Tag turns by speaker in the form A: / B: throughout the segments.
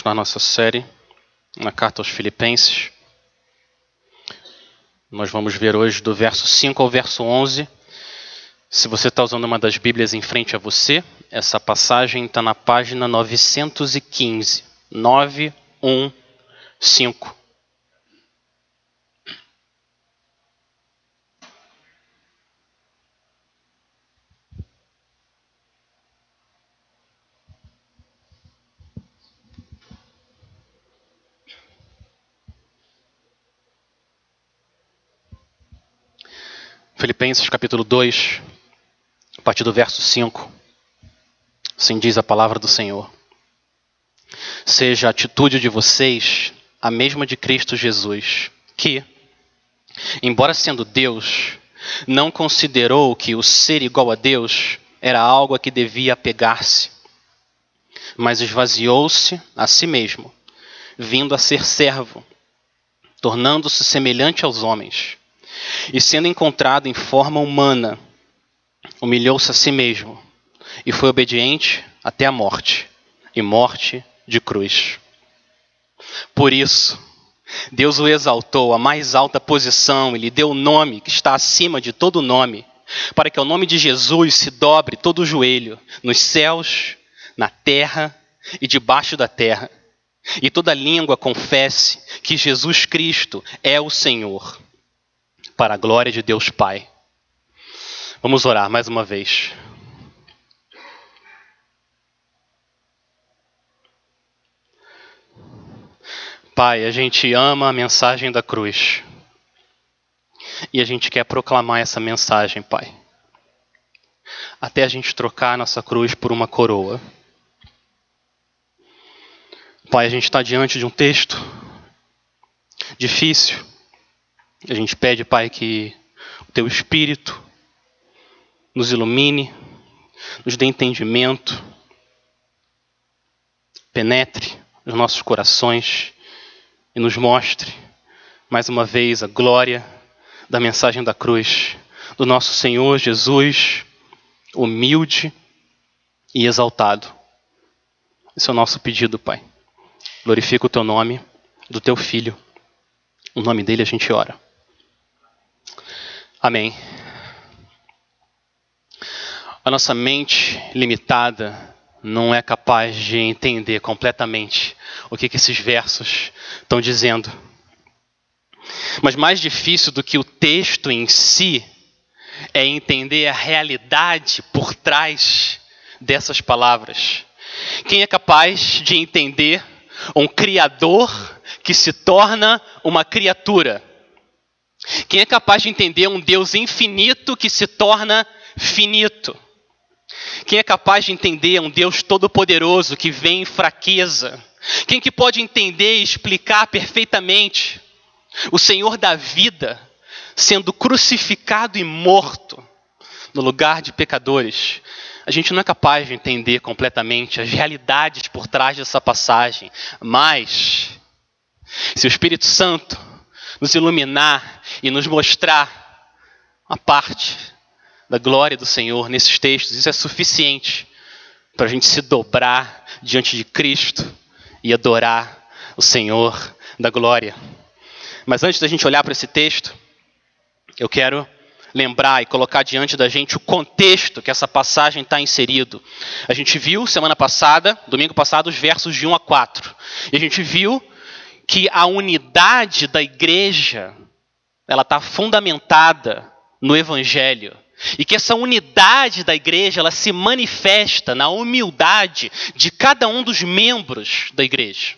A: continuar nossa série na carta aos Filipenses. Nós vamos ver hoje do verso 5 ao verso 11. Se você está usando uma das Bíblias em frente a você, essa passagem está na página 915. 915. Filipenses capítulo 2, a partir do verso 5. Assim diz a palavra do Senhor. Seja a atitude de vocês a mesma de Cristo Jesus, que, embora sendo Deus, não considerou que o ser igual a Deus era algo a que devia apegar-se, mas esvaziou-se a si mesmo, vindo a ser servo, tornando-se semelhante aos homens e sendo encontrado em forma humana, humilhou-se a si mesmo e foi obediente até a morte e morte de cruz. Por isso, Deus o exaltou à mais alta posição e lhe deu o nome que está acima de todo nome, para que ao nome de Jesus se dobre todo o joelho, nos céus, na terra e debaixo da terra, e toda língua confesse que Jesus Cristo é o Senhor para a glória de Deus Pai. Vamos orar mais uma vez. Pai, a gente ama a mensagem da cruz. E a gente quer proclamar essa mensagem, Pai. Até a gente trocar a nossa cruz por uma coroa. Pai, a gente está diante de um texto difícil a gente pede, Pai, que o Teu Espírito nos ilumine, nos dê entendimento, penetre nos nossos corações e nos mostre, mais uma vez, a glória da mensagem da cruz do nosso Senhor Jesus, humilde e exaltado. Esse é o nosso pedido, Pai. Glorifica o Teu nome, do Teu Filho. O nome dele a gente ora. Amém. A nossa mente limitada não é capaz de entender completamente o que, que esses versos estão dizendo. Mas mais difícil do que o texto em si é entender a realidade por trás dessas palavras. Quem é capaz de entender um Criador que se torna uma criatura? Quem é capaz de entender um Deus infinito que se torna finito? Quem é capaz de entender um Deus todo-poderoso que vem em fraqueza? Quem que pode entender e explicar perfeitamente o Senhor da vida sendo crucificado e morto no lugar de pecadores? A gente não é capaz de entender completamente as realidades por trás dessa passagem, mas se o Espírito Santo nos iluminar e nos mostrar a parte da glória do Senhor nesses textos. Isso é suficiente para a gente se dobrar diante de Cristo e adorar o Senhor da glória. Mas antes da gente olhar para esse texto, eu quero lembrar e colocar diante da gente o contexto que essa passagem está inserido. A gente viu semana passada, domingo passado, os versos de 1 a 4. E a gente viu que a unidade da igreja ela está fundamentada no Evangelho e que essa unidade da igreja ela se manifesta na humildade de cada um dos membros da igreja.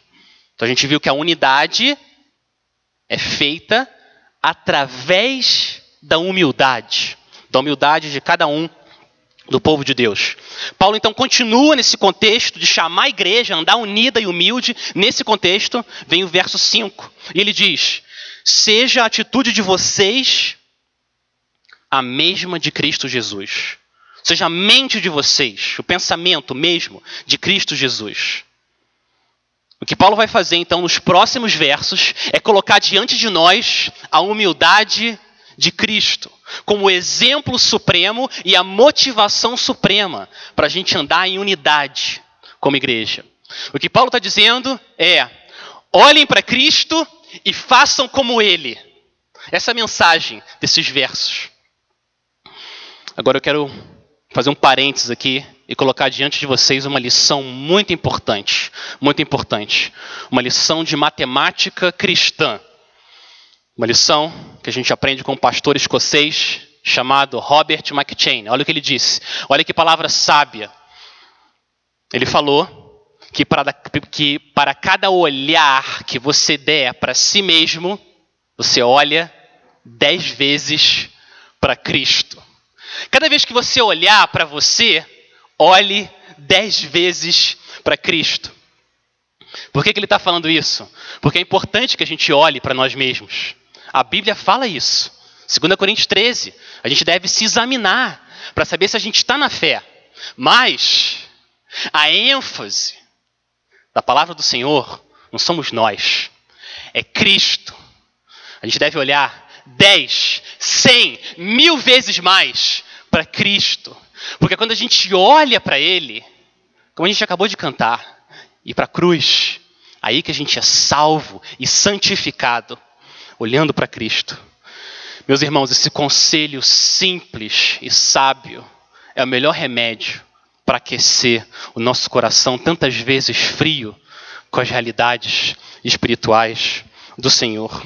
A: Então a gente viu que a unidade é feita através da humildade, da humildade de cada um do povo de Deus. Paulo então continua nesse contexto de chamar a igreja a andar unida e humilde. Nesse contexto, vem o verso 5. E ele diz: Seja a atitude de vocês a mesma de Cristo Jesus. Seja a mente de vocês, o pensamento mesmo de Cristo Jesus. O que Paulo vai fazer então nos próximos versos é colocar diante de nós a humildade de Cristo como exemplo supremo e a motivação suprema para a gente andar em unidade como igreja. O que Paulo está dizendo é: olhem para Cristo e façam como Ele. Essa é a mensagem desses versos. Agora eu quero fazer um parênteses aqui e colocar diante de vocês uma lição muito importante, muito importante, uma lição de matemática cristã. Uma lição que a gente aprende com um pastor escocês chamado Robert McChain. Olha o que ele disse. Olha que palavra sábia. Ele falou que para, que para cada olhar que você der para si mesmo, você olha dez vezes para Cristo. Cada vez que você olhar para você, olhe dez vezes para Cristo. Por que, que ele está falando isso? Porque é importante que a gente olhe para nós mesmos. A Bíblia fala isso. 2 Coríntios 13. A gente deve se examinar para saber se a gente está na fé. Mas a ênfase da palavra do Senhor não somos nós, é Cristo. A gente deve olhar dez, cem, mil vezes mais para Cristo. Porque quando a gente olha para Ele, como a gente acabou de cantar, e para a cruz, aí que a gente é salvo e santificado, olhando para Cristo. Meus irmãos, esse conselho simples e sábio é o melhor remédio para aquecer o nosso coração, tantas vezes frio, com as realidades espirituais do Senhor.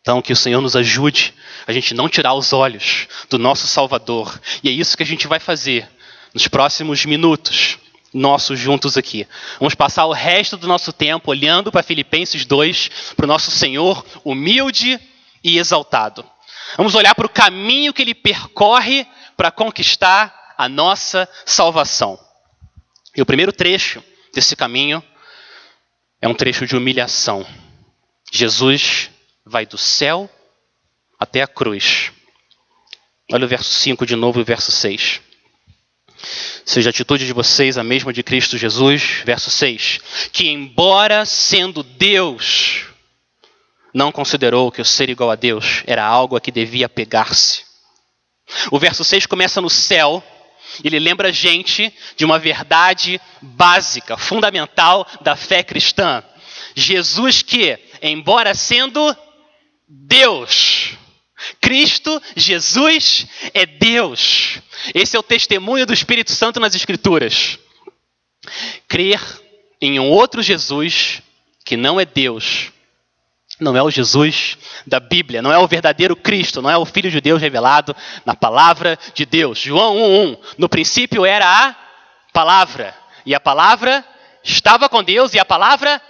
A: Então, que o Senhor nos ajude a gente não tirar os olhos do nosso Salvador. E é isso que a gente vai fazer nos próximos minutos nossos juntos aqui. Vamos passar o resto do nosso tempo olhando para Filipenses 2, para o nosso Senhor humilde e exaltado. Vamos olhar para o caminho que ele percorre para conquistar a nossa salvação. E o primeiro trecho desse caminho é um trecho de humilhação. Jesus vai do céu até a cruz. Olha o verso 5 de novo e o verso 6. Seja a atitude de vocês a mesma de Cristo Jesus. Verso 6. Que, embora sendo Deus, não considerou que o ser igual a Deus era algo a que devia pegar-se. O verso 6 começa no céu ele lembra a gente de uma verdade básica, fundamental da fé cristã. Jesus que, embora sendo Deus, Cristo, Jesus é Deus. Esse é o testemunho do Espírito Santo nas Escrituras. Crer em um outro Jesus que não é Deus não é o Jesus da Bíblia, não é o verdadeiro Cristo, não é o Filho de Deus revelado na palavra de Deus. João 1:1. No princípio era a palavra, e a palavra estava com Deus e a palavra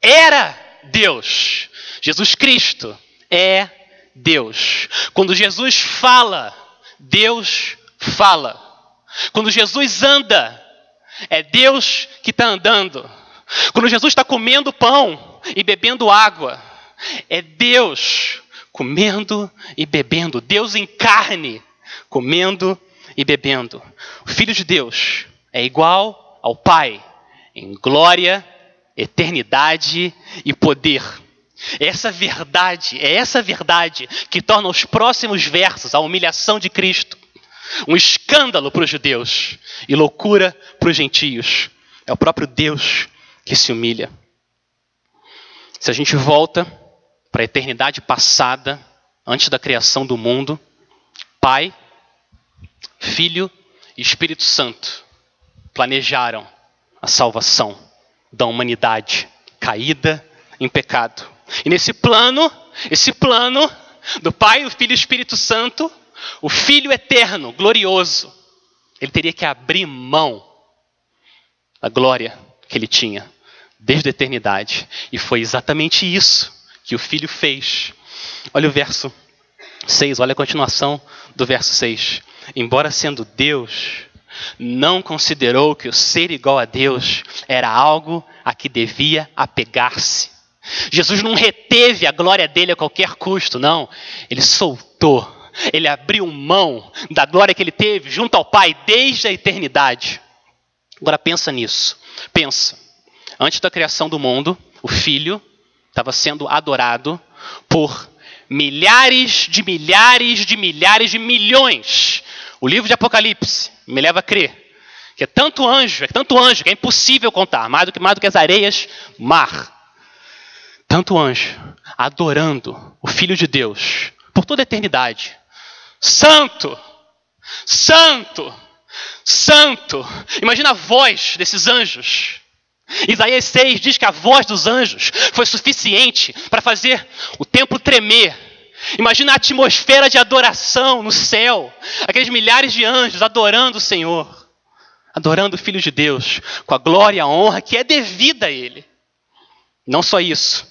A: era Deus. Jesus Cristo é Deus. Quando Jesus fala, Deus fala. Quando Jesus anda, é Deus que está andando. Quando Jesus está comendo pão e bebendo água, é Deus comendo e bebendo. Deus em carne, comendo e bebendo. O Filho de Deus é igual ao Pai em glória, eternidade e poder. É essa verdade, é essa verdade que torna os próximos versos a humilhação de Cristo um escândalo para os judeus e loucura para os gentios. É o próprio Deus que se humilha. Se a gente volta para a eternidade passada, antes da criação do mundo, Pai, Filho e Espírito Santo planejaram a salvação da humanidade caída em pecado. E nesse plano, esse plano do Pai, o Filho e o Espírito Santo, o Filho eterno, glorioso, ele teria que abrir mão da glória que ele tinha desde a eternidade. E foi exatamente isso que o filho fez. Olha o verso 6, olha a continuação do verso 6. Embora sendo Deus, não considerou que o ser igual a Deus era algo a que devia apegar-se. Jesus não reteve a glória dele a qualquer custo, não. Ele soltou, ele abriu mão da glória que ele teve junto ao Pai desde a eternidade. Agora pensa nisso. Pensa. Antes da criação do mundo, o Filho estava sendo adorado por milhares de milhares de milhares de milhões. O livro de Apocalipse me leva a crer que é tanto anjo, é tanto anjo, que é impossível contar, mais do que, mais do que as areias, mar. Tanto anjo, adorando o Filho de Deus por toda a eternidade. Santo! Santo! Santo! Imagina a voz desses anjos. Isaías 6 diz que a voz dos anjos foi suficiente para fazer o templo tremer. Imagina a atmosfera de adoração no céu, aqueles milhares de anjos adorando o Senhor, adorando o Filho de Deus, com a glória e a honra que é devida a Ele. Não só isso,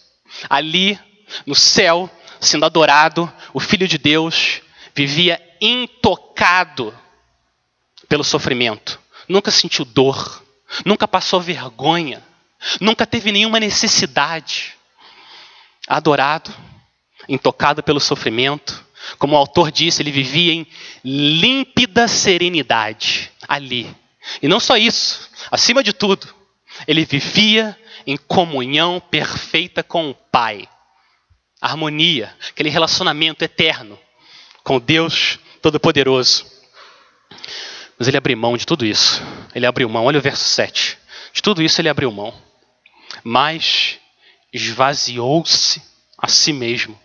A: ali no céu, sendo adorado, o Filho de Deus vivia intocado pelo sofrimento, nunca sentiu dor, nunca passou vergonha, nunca teve nenhuma necessidade. Adorado, intocado pelo sofrimento, como o autor disse, ele vivia em límpida serenidade ali. E não só isso, acima de tudo, ele vivia em comunhão perfeita com o Pai. Harmonia, aquele relacionamento eterno com Deus Todo-Poderoso. Mas ele abriu mão de tudo isso. Ele abriu mão, olha o verso 7. De tudo isso ele abriu mão. Mas esvaziou-se a si mesmo,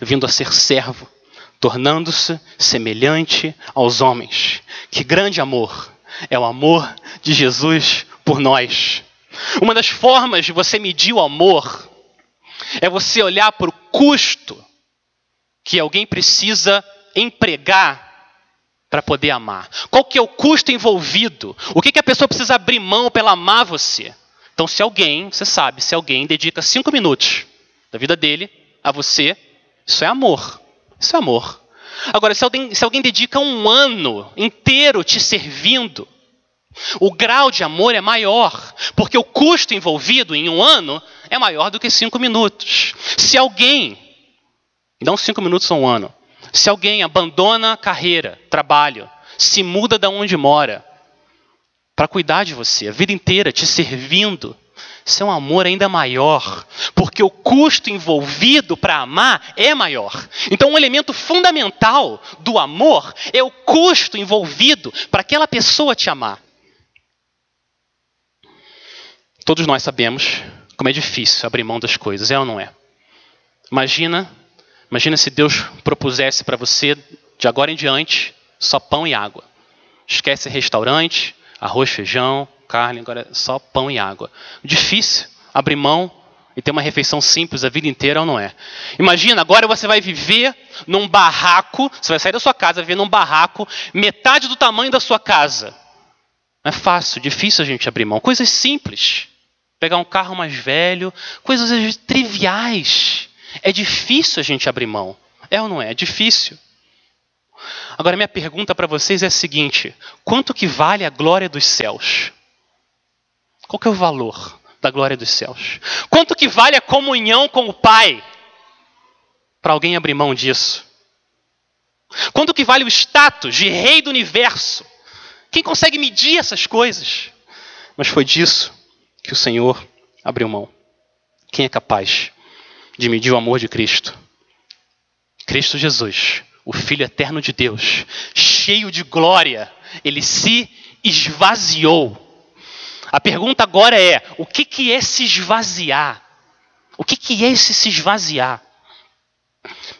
A: vindo a ser servo, tornando-se semelhante aos homens. Que grande amor! É o amor de Jesus por nós. Uma das formas de você medir o amor é você olhar para o custo que alguém precisa empregar para poder amar. Qual que é o custo envolvido? O que, que a pessoa precisa abrir mão para amar você? Então, se alguém, você sabe, se alguém dedica cinco minutos da vida dele a você, isso é amor. Isso é amor. Agora, se alguém, se alguém dedica um ano inteiro te servindo, o grau de amor é maior, porque o custo envolvido em um ano é maior do que cinco minutos. Se alguém, não cinco minutos ou um ano, se alguém abandona a carreira, trabalho, se muda da onde mora, para cuidar de você, a vida inteira te servindo, isso é um amor ainda maior, porque o custo envolvido para amar é maior. Então, um elemento fundamental do amor é o custo envolvido para aquela pessoa te amar. Todos nós sabemos como é difícil abrir mão das coisas, é ou não é? Imagina, imagina se Deus propusesse para você, de agora em diante, só pão e água. Esquece restaurante, arroz, feijão, carne, agora é só pão e água. Difícil abrir mão e ter uma refeição simples a vida inteira ou não é? Imagina, agora você vai viver num barraco, você vai sair da sua casa, viver num barraco, metade do tamanho da sua casa. Não é fácil, difícil a gente abrir mão. Coisas simples pegar um carro mais velho, coisas triviais. É difícil a gente abrir mão. É ou não é? É difícil. Agora, minha pergunta para vocês é a seguinte: quanto que vale a glória dos céus? Qual que é o valor da glória dos céus? Quanto que vale a comunhão com o Pai? Para alguém abrir mão disso? Quanto que vale o status de rei do universo? Quem consegue medir essas coisas? Mas foi disso que o Senhor abriu mão. Quem é capaz de medir o amor de Cristo? Cristo Jesus, o Filho eterno de Deus, cheio de glória, ele se esvaziou. A pergunta agora é: o que, que é se esvaziar? O que, que é esse se esvaziar?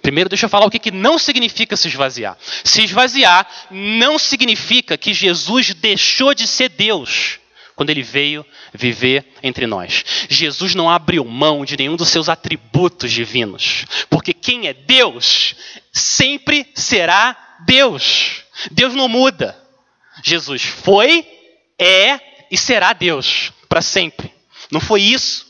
A: Primeiro, deixa eu falar o que, que não significa se esvaziar. Se esvaziar não significa que Jesus deixou de ser Deus quando ele veio viver entre nós. Jesus não abriu mão de nenhum dos seus atributos divinos, porque quem é Deus sempre será Deus. Deus não muda. Jesus foi, é e será Deus para sempre. Não foi isso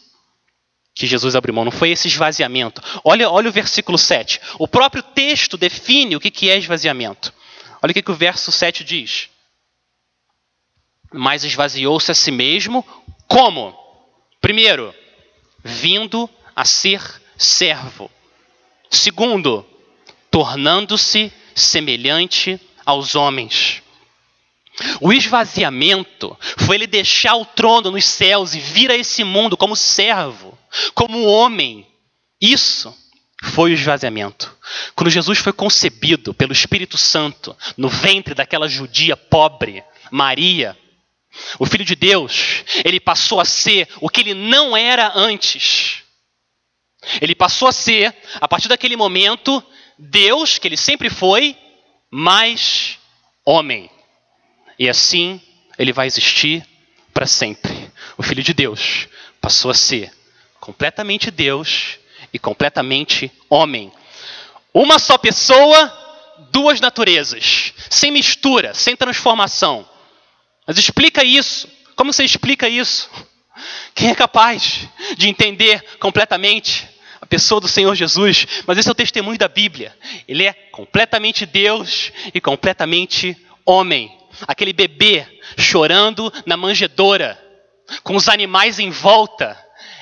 A: que Jesus abriu mão, não foi esse esvaziamento. Olha, olha o versículo 7. O próprio texto define o que é esvaziamento. Olha o que, que o verso 7 diz mas esvaziou-se a si mesmo. Como? Primeiro, vindo a ser servo. Segundo, tornando-se semelhante aos homens. O esvaziamento foi ele deixar o trono nos céus e vir a esse mundo como servo, como homem. Isso foi o esvaziamento. Quando Jesus foi concebido pelo Espírito Santo no ventre daquela judia pobre, Maria. O Filho de Deus, ele passou a ser o que ele não era antes. Ele passou a ser, a partir daquele momento, Deus, que ele sempre foi, mais homem. E assim ele vai existir para sempre. O Filho de Deus passou a ser completamente Deus e completamente homem. Uma só pessoa, duas naturezas, sem mistura, sem transformação. Mas explica isso. Como você explica isso? Quem é capaz de entender completamente a pessoa do Senhor Jesus? Mas esse é o testemunho da Bíblia. Ele é completamente Deus e completamente homem. Aquele bebê chorando na manjedoura, com os animais em volta,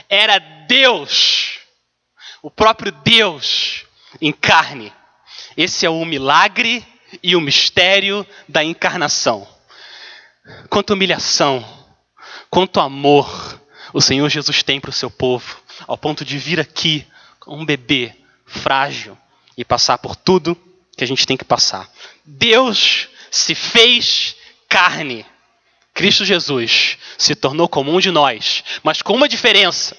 A: era Deus, o próprio Deus em carne. Esse é o milagre e o mistério da encarnação. Quanta humilhação, quanto amor o Senhor Jesus tem para o seu povo, ao ponto de vir aqui um bebê frágil e passar por tudo que a gente tem que passar. Deus se fez carne. Cristo Jesus se tornou comum de nós, mas com uma diferença.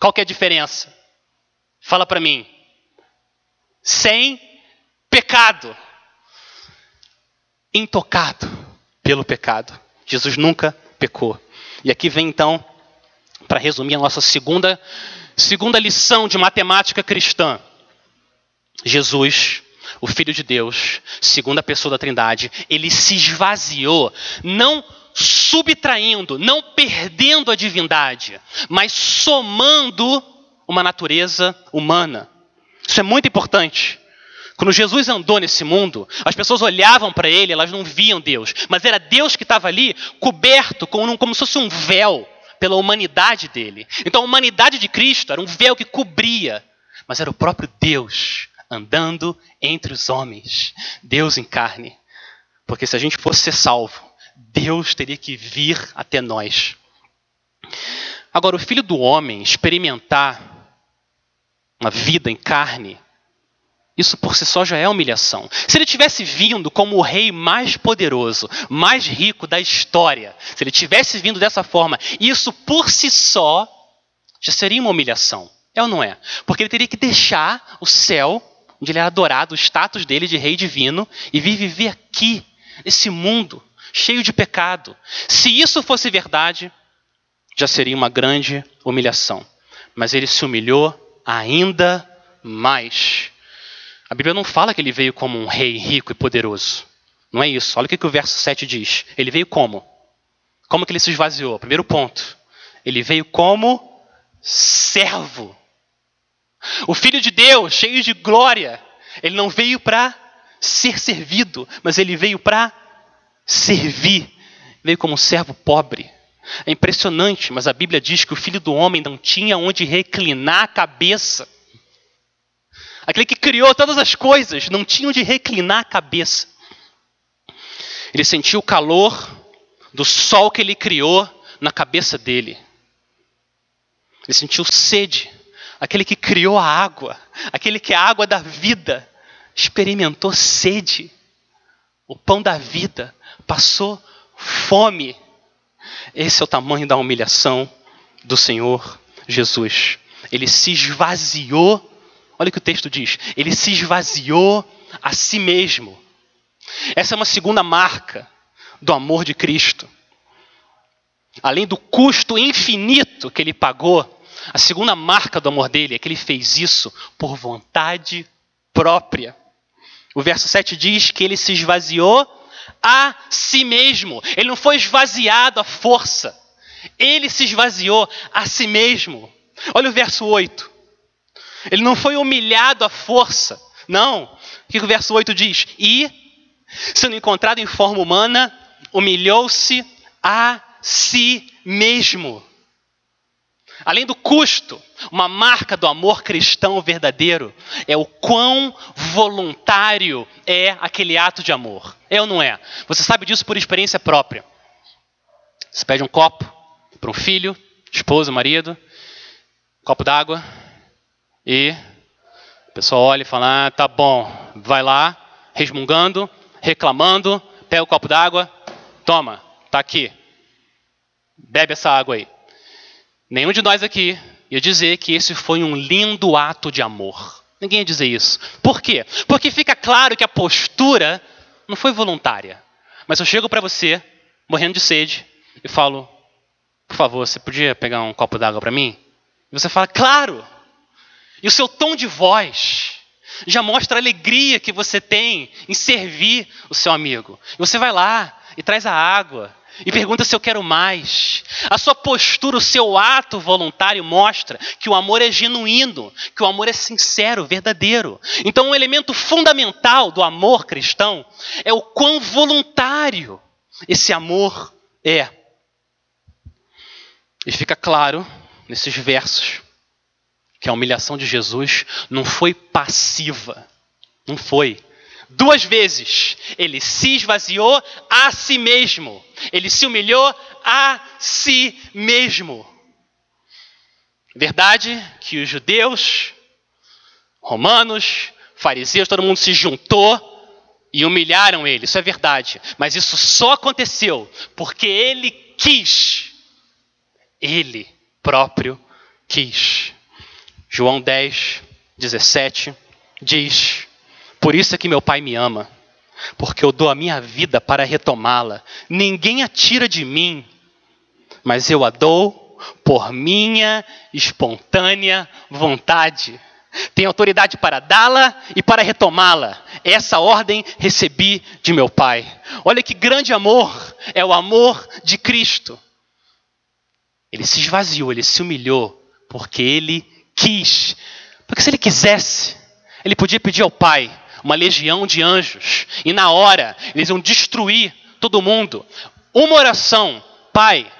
A: Qual que é a diferença? Fala para mim. Sem pecado. Intocado pelo pecado. Jesus nunca pecou. E aqui vem então, para resumir a nossa segunda, segunda lição de matemática cristã. Jesus, o Filho de Deus, segunda pessoa da Trindade, ele se esvaziou, não subtraindo, não perdendo a divindade, mas somando uma natureza humana. Isso é muito importante. Quando Jesus andou nesse mundo, as pessoas olhavam para ele, elas não viam Deus, mas era Deus que estava ali, coberto como, como se fosse um véu pela humanidade dele. Então a humanidade de Cristo era um véu que cobria, mas era o próprio Deus andando entre os homens, Deus em carne. Porque se a gente fosse ser salvo, Deus teria que vir até nós. Agora, o filho do homem experimentar uma vida em carne, isso por si só já é humilhação. Se ele tivesse vindo como o rei mais poderoso, mais rico da história, se ele tivesse vindo dessa forma, isso por si só já seria uma humilhação. É ou não é? Porque ele teria que deixar o céu, onde ele era adorado, o status dele de rei divino, e vir viver aqui, nesse mundo, cheio de pecado. Se isso fosse verdade, já seria uma grande humilhação. Mas ele se humilhou ainda mais. A Bíblia não fala que ele veio como um rei rico e poderoso. Não é isso. Olha o que, o verso 7 diz. Ele veio como? Como que ele se esvaziou? Primeiro ponto. Ele veio como servo. O Filho de Deus, cheio de glória, ele não veio para ser servido, mas ele veio para servir. Veio como um servo pobre. É impressionante, mas a Bíblia diz que o filho do homem não tinha onde reclinar a cabeça. Aquele que criou todas as coisas não tinha onde reclinar a cabeça. Ele sentiu o calor do sol que ele criou na cabeça dele. Ele sentiu sede. Aquele que criou a água, aquele que é a água da vida, experimentou sede. O pão da vida passou fome. Esse é o tamanho da humilhação do Senhor Jesus. Ele se esvaziou. Olha o que o texto diz. Ele se esvaziou a si mesmo. Essa é uma segunda marca do amor de Cristo. Além do custo infinito que ele pagou, a segunda marca do amor dele é que ele fez isso por vontade própria. O verso 7 diz que ele se esvaziou a si mesmo. Ele não foi esvaziado à força. Ele se esvaziou a si mesmo. Olha o verso 8. Ele não foi humilhado à força. Não. O que o verso 8 diz? E, sendo encontrado em forma humana, humilhou-se a si mesmo. Além do custo, uma marca do amor cristão verdadeiro é o quão voluntário é aquele ato de amor. É ou não é? Você sabe disso por experiência própria. Você pede um copo para um filho, esposa, marido, um copo d'água, e a pessoa olha e fala: ah, tá bom, vai lá, resmungando, reclamando, pega o copo d'água, toma, tá aqui. Bebe essa água aí. Nenhum de nós aqui ia dizer que esse foi um lindo ato de amor. Ninguém ia dizer isso. Por quê? Porque fica claro que a postura não foi voluntária. Mas eu chego para você, morrendo de sede, e falo: por favor, você podia pegar um copo d'água para mim? E você fala: claro! E o seu tom de voz já mostra a alegria que você tem em servir o seu amigo. E você vai lá e traz a água e pergunta se eu quero mais. A sua postura, o seu ato voluntário mostra que o amor é genuíno, que o amor é sincero, verdadeiro. Então, um elemento fundamental do amor cristão é o quão voluntário esse amor é. E fica claro nesses versos que a humilhação de Jesus não foi passiva. Não foi. Duas vezes ele se esvaziou a si mesmo. Ele se humilhou a si mesmo. Verdade que os judeus, romanos, fariseus, todo mundo se juntou e humilharam ele. Isso é verdade. Mas isso só aconteceu porque ele quis. Ele próprio quis. João 10, 17 diz: Por isso é que meu Pai me ama, porque eu dou a minha vida para retomá-la. Ninguém a tira de mim, mas eu a dou por minha espontânea vontade. Tenho autoridade para dá-la e para retomá-la. Essa ordem recebi de meu Pai. Olha que grande amor é o amor de Cristo. Ele se esvaziou, ele se humilhou, porque ele quis. Porque se ele quisesse, ele podia pedir ao Pai uma legião de anjos, e na hora eles iam destruir todo mundo. Uma oração, Pai,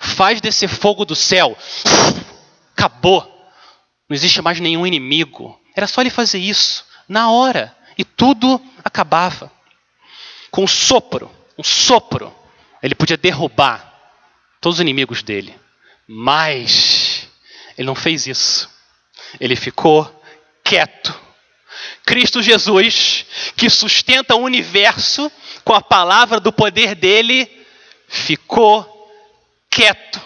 A: faz descer fogo do céu. Acabou. Não existe mais nenhum inimigo. Era só ele fazer isso, na hora, e tudo acabava. Com um sopro, um sopro, ele podia derrubar todos os inimigos dele. Mas ele não fez isso ele ficou quieto. Cristo Jesus, que sustenta o universo com a palavra do poder dele, ficou quieto.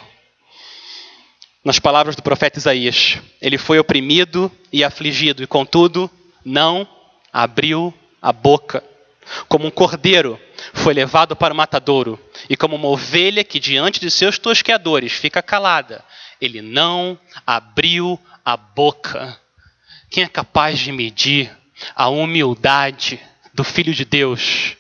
A: Nas palavras do profeta Isaías, ele foi oprimido e afligido, e contudo, não abriu a boca. Como um cordeiro foi levado para o matadouro, e como uma ovelha que diante de seus tosqueadores fica calada, ele não abriu a boca. Quem é capaz de medir a humildade do Filho de Deus,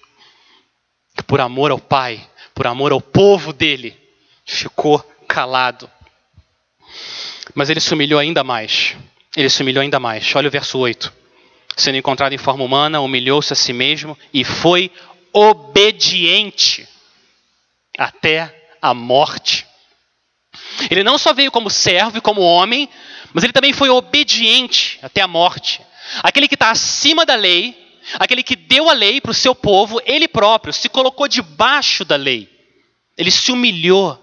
A: que por amor ao Pai, por amor ao povo dele, ficou calado? Mas ele se humilhou ainda mais. Ele se humilhou ainda mais. Olha o verso 8. Sendo encontrado em forma humana, humilhou-se a si mesmo e foi obediente até a morte. Ele não só veio como servo e como homem, mas ele também foi obediente até a morte. Aquele que está acima da lei, aquele que deu a lei para o seu povo, ele próprio se colocou debaixo da lei. Ele se humilhou,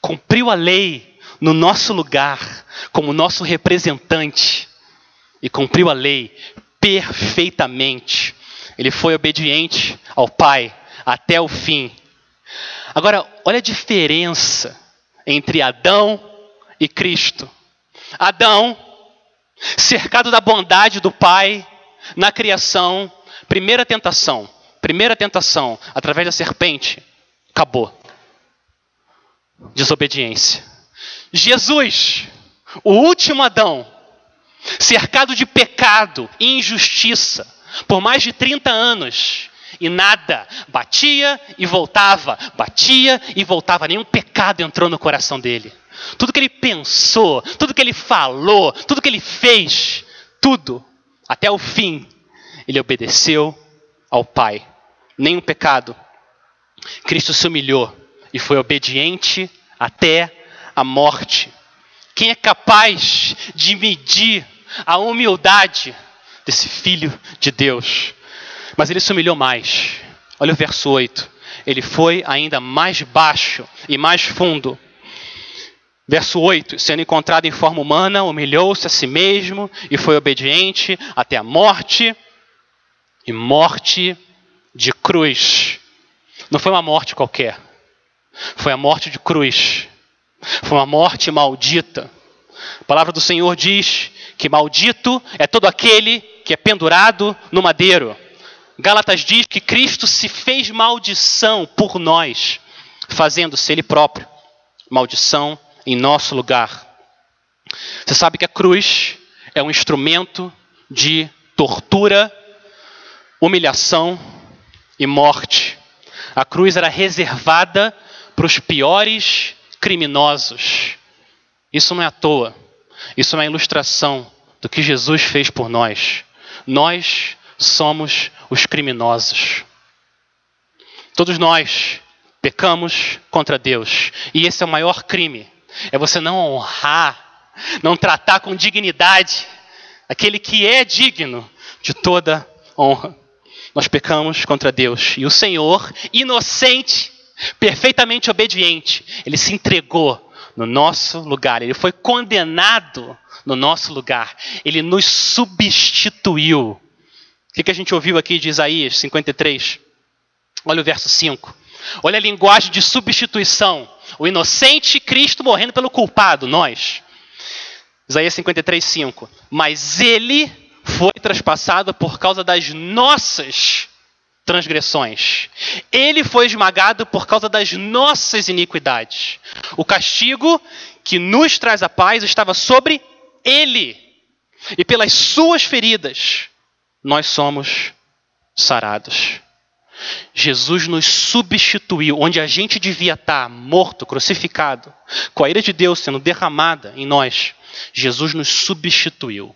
A: cumpriu a lei no nosso lugar, como nosso representante, e cumpriu a lei perfeitamente. Ele foi obediente ao Pai até o fim. Agora, olha a diferença entre Adão e Cristo. Adão, cercado da bondade do Pai na criação, primeira tentação, primeira tentação, através da serpente, acabou. Desobediência. Jesus, o último Adão, cercado de pecado e injustiça por mais de 30 anos, e nada, batia e voltava, batia e voltava, nenhum pecado entrou no coração dele. Tudo que ele pensou, tudo que ele falou, tudo que ele fez, tudo, até o fim, ele obedeceu ao Pai. Nenhum pecado. Cristo se humilhou e foi obediente até a morte. Quem é capaz de medir a humildade desse Filho de Deus? Mas ele se humilhou mais. Olha o verso 8. Ele foi ainda mais baixo e mais fundo Verso 8: Sendo encontrado em forma humana, humilhou-se a si mesmo e foi obediente até a morte e morte de cruz. Não foi uma morte qualquer. Foi a morte de cruz. Foi uma morte maldita. A palavra do Senhor diz que maldito é todo aquele que é pendurado no madeiro. Gálatas diz que Cristo se fez maldição por nós, fazendo-se Ele próprio maldição em nosso lugar. Você sabe que a cruz é um instrumento de tortura, humilhação e morte. A cruz era reservada para os piores criminosos. Isso não é à toa. Isso é uma ilustração do que Jesus fez por nós. Nós somos os criminosos. Todos nós pecamos contra Deus. E esse é o maior crime. É você não honrar, não tratar com dignidade aquele que é digno de toda honra. Nós pecamos contra Deus. E o Senhor, inocente, perfeitamente obediente, ele se entregou no nosso lugar. Ele foi condenado no nosso lugar. Ele nos substituiu. O que, a gente ouviu aqui de Isaías 53? Olha o verso 5. Olha a linguagem de substituição. O inocente Cristo morrendo pelo culpado, nós. Isaías 53, 5. Mas ele foi traspassado por causa das nossas transgressões. Ele foi esmagado por causa das nossas iniquidades. O castigo que nos traz a paz estava sobre ele. E pelas suas feridas nós somos sarados. Jesus nos substituiu, onde a gente devia estar morto, crucificado, com a ira de Deus sendo derramada em nós, Jesus nos substituiu.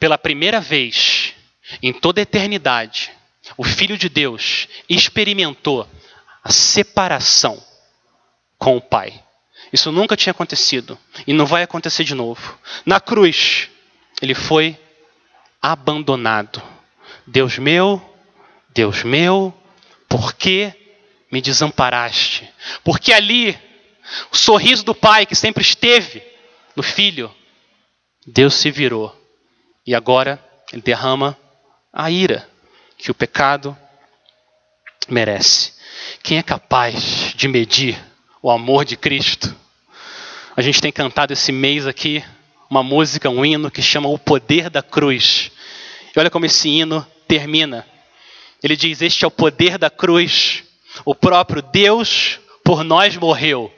A: Pela primeira vez em toda a eternidade, o Filho de Deus experimentou a separação com o Pai. Isso nunca tinha acontecido e não vai acontecer de novo. Na cruz, ele foi abandonado. Deus meu, Deus meu, por que me desamparaste? Porque ali, o sorriso do Pai que sempre esteve no Filho, Deus se virou e agora ele derrama a ira que o pecado merece. Quem é capaz de medir o amor de Cristo? A gente tem cantado esse mês aqui uma música, um hino que chama O Poder da Cruz. E olha como esse hino termina. Ele diz: Este é o poder da cruz. O próprio Deus por nós morreu.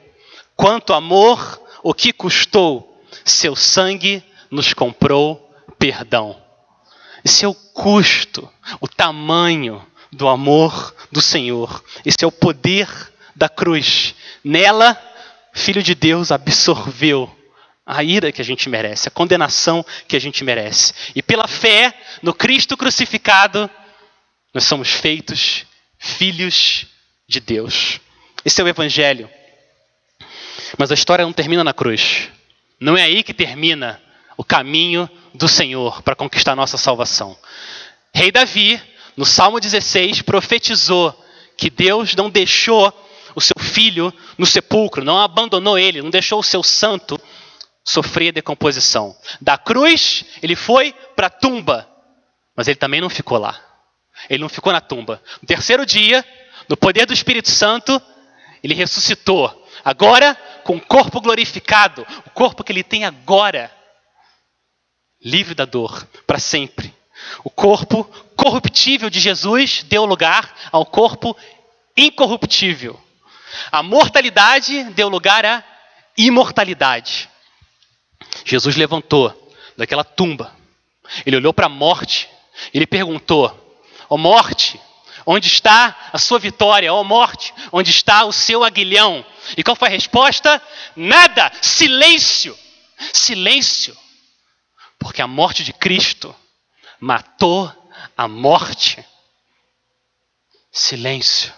A: Quanto amor, o que custou? Seu sangue nos comprou perdão. Esse é o custo, o tamanho do amor do Senhor. Esse é o poder da cruz. Nela, Filho de Deus absorveu a ira que a gente merece, a condenação que a gente merece. E pela fé no Cristo crucificado, nós somos feitos filhos de Deus. Esse é o Evangelho. Mas a história não termina na cruz. Não é aí que termina o caminho do Senhor para conquistar nossa salvação. Rei Davi, no Salmo 16, profetizou que Deus não deixou o seu filho no sepulcro, não abandonou ele, não deixou o seu santo sofrer decomposição. Da cruz, ele foi para a tumba, mas ele também não ficou lá. Ele não ficou na tumba. No terceiro dia, no poder do Espírito Santo, ele ressuscitou. Agora, com o corpo glorificado, o corpo que ele tem agora livre da dor para sempre. O corpo corruptível de Jesus deu lugar ao corpo incorruptível. A mortalidade deu lugar à imortalidade. Jesus levantou daquela tumba. Ele olhou para a morte. Ele perguntou: Ó oh morte, onde está a sua vitória? Ó oh morte, onde está o seu aguilhão? E qual foi a resposta? Nada, silêncio. Silêncio. Porque a morte de Cristo matou a morte. Silêncio.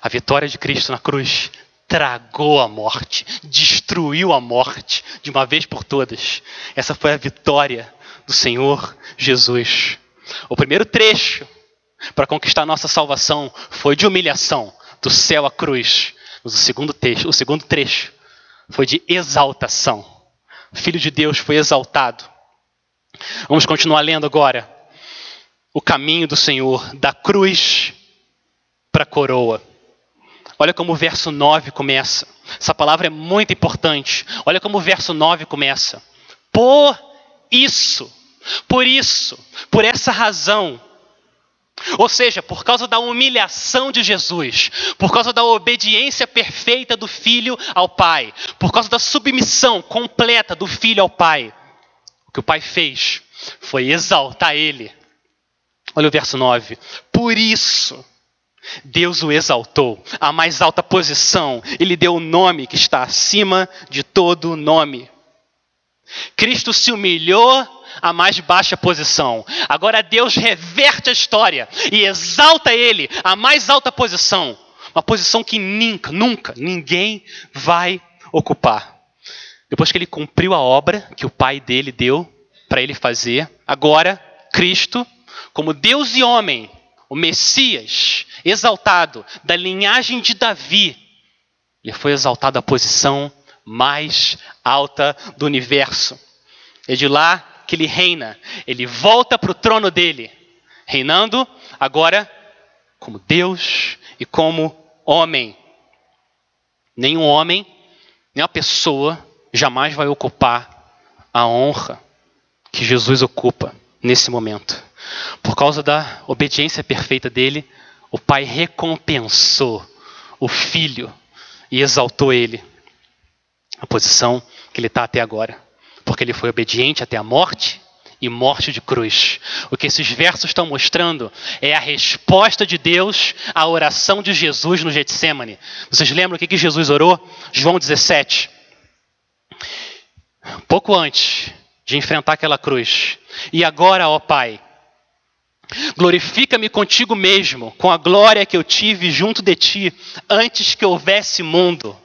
A: A vitória de Cristo na cruz tragou a morte, destruiu a morte de uma vez por todas. Essa foi a vitória do Senhor Jesus. O primeiro trecho para conquistar nossa salvação foi de humilhação, do céu à cruz. Mas o segundo trecho, o segundo trecho foi de exaltação. O Filho de Deus foi exaltado Vamos continuar lendo agora. O caminho do Senhor, da cruz para a coroa. Olha como o verso 9 começa. Essa palavra é muito importante. Olha como o verso 9 começa. Por isso, por isso, por essa razão. Ou seja, por causa da humilhação de Jesus, por causa da obediência perfeita do filho ao Pai, por causa da submissão completa do filho ao Pai, o que o Pai fez foi exaltar ele. Olha o verso 9. Por isso, Deus o exaltou à mais alta posição, ele deu o nome que está acima de todo nome. Cristo se humilhou à mais baixa posição. Agora Deus reverte a história e exalta ele à mais alta posição. Uma posição que nunca, nunca ninguém vai ocupar. Depois que ele cumpriu a obra que o pai dele deu para ele fazer, agora Cristo, como Deus e homem, o Messias, exaltado da linhagem de Davi, ele foi exaltado à posição mais alta do universo. É de lá que ele reina, ele volta para o trono dele, reinando agora como Deus e como homem. Nenhum homem, nenhuma pessoa jamais vai ocupar a honra que Jesus ocupa nesse momento. Por causa da obediência perfeita dele, o Pai recompensou o Filho e exaltou ele, a posição que ele está até agora. Porque ele foi obediente até a morte e morte de cruz. O que esses versos estão mostrando é a resposta de Deus à oração de Jesus no Getsemane. Vocês lembram o que, que Jesus orou? João 17. Pouco antes de enfrentar aquela cruz. E agora, ó Pai, Glorifica-me contigo mesmo, com a glória que eu tive junto de ti, antes que houvesse mundo.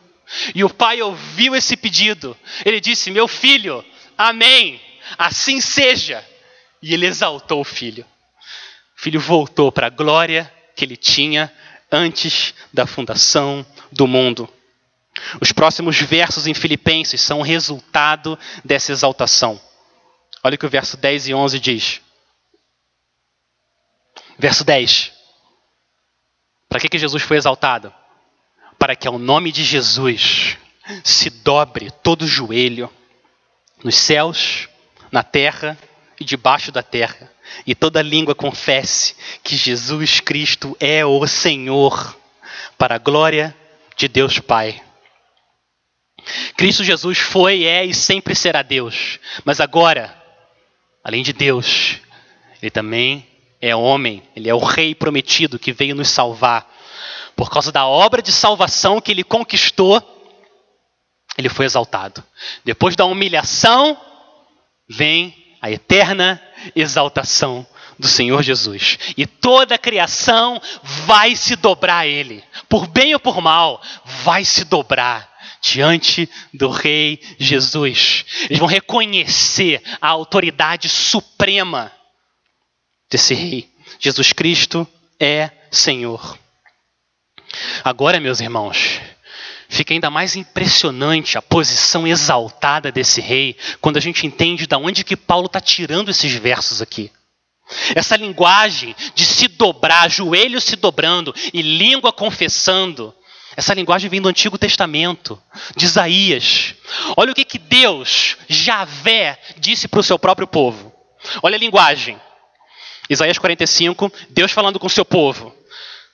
A: E o pai ouviu esse pedido. Ele disse: Meu filho, amém, assim seja. E ele exaltou o filho. O filho voltou para a glória que ele tinha antes da fundação do mundo. Os próximos versos em Filipenses são resultado dessa exaltação. Olha o que o verso 10 e 11 diz. Verso 10. Para que, que Jesus foi exaltado? Para que ao nome de Jesus se dobre todo joelho nos céus, na terra e debaixo da terra, e toda língua confesse que Jesus Cristo é o Senhor, para a glória de Deus Pai. Cristo Jesus foi, é e sempre será Deus, mas agora, além de Deus, Ele também é homem, ele é o rei prometido que veio nos salvar. Por causa da obra de salvação que ele conquistou, ele foi exaltado. Depois da humilhação, vem a eterna exaltação do Senhor Jesus. E toda a criação vai se dobrar a Ele, por bem ou por mal, vai se dobrar diante do Rei Jesus. Eles vão reconhecer a autoridade suprema desse rei. Jesus Cristo é Senhor. Agora, meus irmãos, fica ainda mais impressionante a posição exaltada desse rei quando a gente entende de onde que Paulo está tirando esses versos aqui. Essa linguagem de se dobrar, joelhos se dobrando e língua confessando, essa linguagem vem do Antigo Testamento, de Isaías. Olha o que, que Deus, Javé, disse para o seu próprio povo. Olha a linguagem. Isaías 45, Deus falando com o seu povo: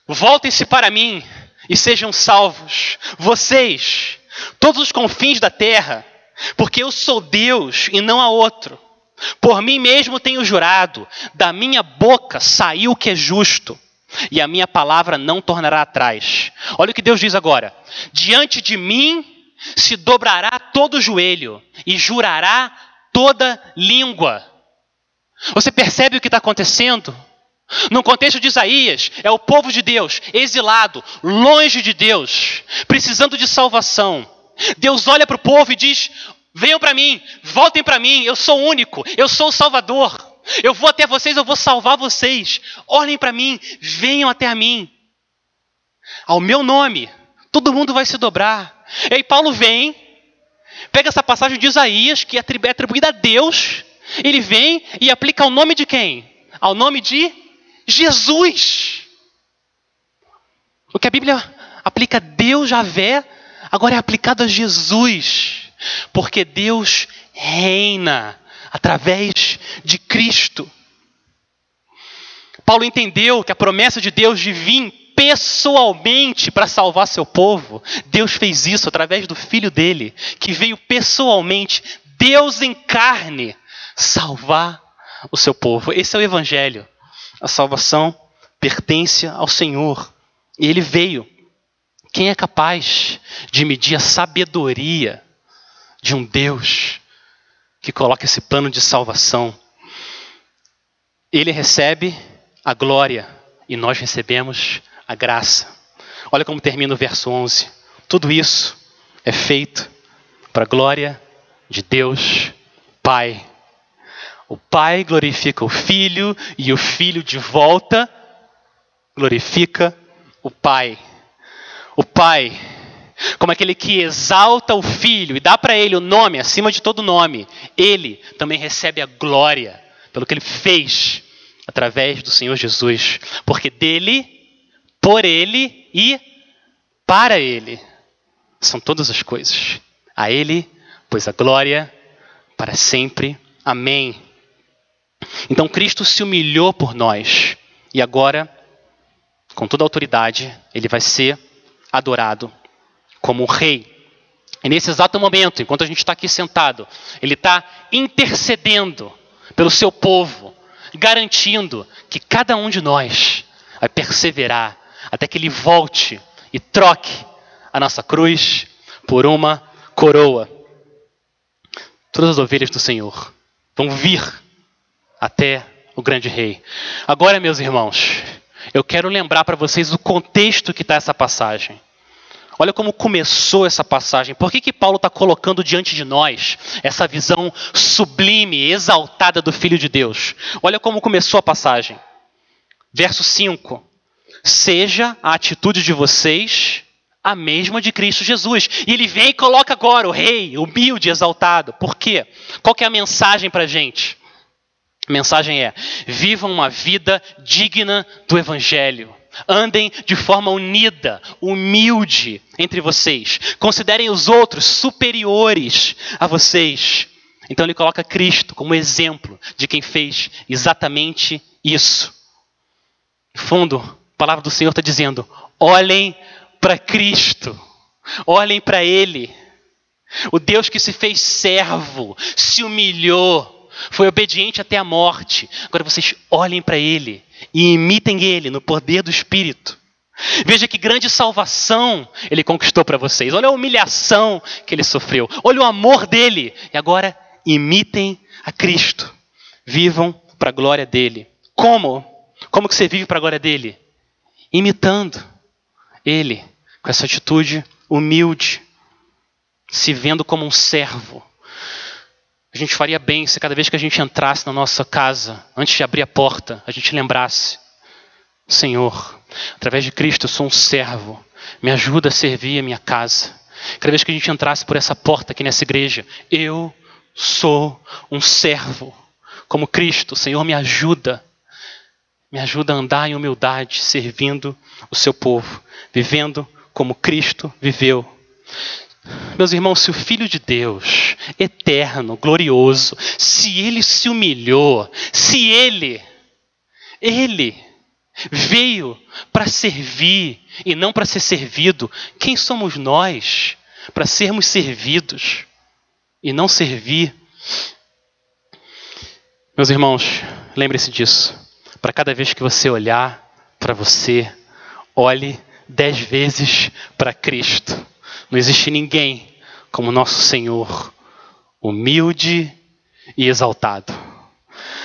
A: Voltem-se para mim e sejam salvos, vocês, todos os confins da terra, porque eu sou Deus e não há outro. Por mim mesmo tenho jurado, da minha boca saiu o que é justo, e a minha palavra não tornará atrás. Olha o que Deus diz agora: diante de mim se dobrará todo joelho e jurará toda língua. Você percebe o que está acontecendo? No contexto de Isaías, é o povo de Deus, exilado, longe de Deus, precisando de salvação. Deus olha para o povo e diz: Venham para mim, voltem para mim, eu sou único, eu sou o Salvador. Eu vou até vocês, eu vou salvar vocês. Olhem para mim, venham até mim. Ao meu nome, todo mundo vai se dobrar. E aí Paulo vem, pega essa passagem de Isaías, que é atribuída a Deus, ele vem e aplica ao nome de quem? Ao nome de Jesus. O que a Bíblia aplica Deus Javé, agora é aplicado a Jesus. Porque Deus reina através de Cristo. Paulo entendeu que a promessa de Deus de vir pessoalmente para salvar seu povo, Deus fez isso através do filho dele, que veio pessoalmente, Deus em carne, salvar o seu povo. Esse é o evangelho. A salvação pertence ao Senhor. E ele veio. Quem é capaz de medir a sabedoria de um Deus que coloca esse plano de salvação? Ele recebe a glória e nós recebemos a graça. Olha como termina o verso 11. Tudo isso é feito para a glória de Deus Pai. O Pai glorifica o Filho e o Filho de volta glorifica o Pai. O Pai, como aquele que exalta o Filho e dá para ele o nome acima de todo nome, ele também recebe a glória pelo que ele fez através do Senhor Jesus, porque dele, por ele e para ele são todas as coisas. A ele, pois a glória para sempre. Amém. Então Cristo se humilhou por nós e agora com toda a autoridade, ele vai ser adorado como rei. E nesse exato momento, enquanto a gente está aqui sentado, ele está intercedendo pelo seu povo, garantindo que cada um de nós vai perseverar até que ele volte e troque a nossa cruz por uma coroa. Todas as ovelhas do Senhor vão vir até o grande rei. Agora, meus irmãos, eu quero lembrar para vocês o contexto que está essa passagem. Olha como começou essa passagem. Por que, que Paulo está colocando diante de nós essa visão sublime, exaltada do Filho de Deus? Olha como começou a passagem. Verso 5: Seja a atitude de vocês a mesma de Cristo Jesus. E ele vem e coloca agora o rei, humilde, exaltado. Por quê? Qual que é a mensagem para a gente? A mensagem é: vivam uma vida digna do Evangelho. Andem de forma unida, humilde entre vocês. Considerem os outros superiores a vocês. Então ele coloca Cristo como exemplo de quem fez exatamente isso. No fundo, a palavra do Senhor está dizendo: olhem para Cristo, olhem para Ele. O Deus que se fez servo, se humilhou, foi obediente até a morte. Agora vocês olhem para ele e imitem ele no poder do Espírito. Veja que grande salvação ele conquistou para vocês. Olha a humilhação que ele sofreu. Olha o amor dele. E agora imitem a Cristo. Vivam para a glória dele. Como? Como que você vive para a glória dele? Imitando ele, com essa atitude humilde, se vendo como um servo a gente faria bem se cada vez que a gente entrasse na nossa casa, antes de abrir a porta, a gente lembrasse: Senhor, através de Cristo eu sou um servo, me ajuda a servir a minha casa. Cada vez que a gente entrasse por essa porta aqui nessa igreja, eu sou um servo, como Cristo, Senhor, me ajuda. Me ajuda a andar em humildade, servindo o seu povo, vivendo como Cristo viveu. Meus irmãos, se o Filho de Deus, eterno, glorioso, se ele se humilhou, se ele, ele veio para servir e não para ser servido, quem somos nós para sermos servidos e não servir? Meus irmãos, lembre-se disso. Para cada vez que você olhar para você, olhe dez vezes para Cristo não existe ninguém como nosso Senhor, humilde e exaltado.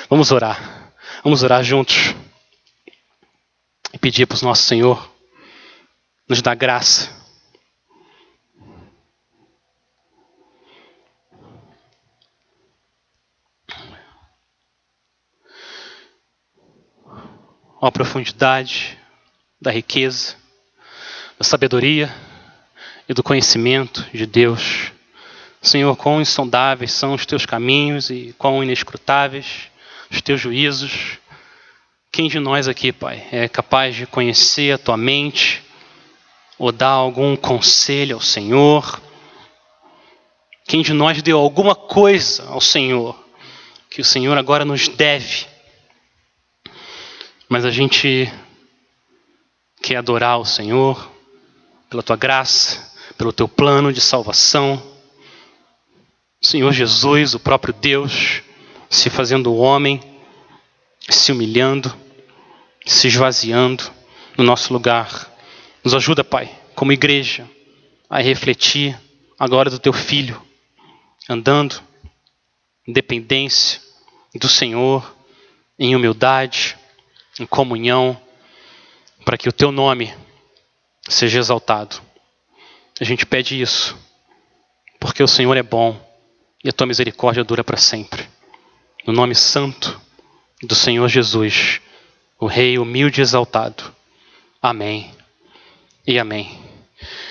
A: Vamos orar. Vamos orar juntos e pedir para o nosso Senhor nos dar graça. a profundidade da riqueza, da sabedoria e do conhecimento de Deus. Senhor, quão insondáveis são os teus caminhos e quão inescrutáveis os teus juízos. Quem de nós aqui, Pai, é capaz de conhecer a tua mente, ou dar algum conselho ao Senhor? Quem de nós deu alguma coisa ao Senhor que o Senhor agora nos deve? Mas a gente quer adorar o Senhor pela tua graça, pelo teu plano de salvação. Senhor Jesus, o próprio Deus, se fazendo homem, se humilhando, se esvaziando no nosso lugar. Nos ajuda, Pai, como igreja, a refletir a glória do teu Filho, andando em dependência do Senhor, em humildade, em comunhão, para que o teu nome seja exaltado. A gente pede isso, porque o Senhor é bom e a tua misericórdia dura para sempre. No nome santo do Senhor Jesus, o Rei humilde e exaltado. Amém e amém.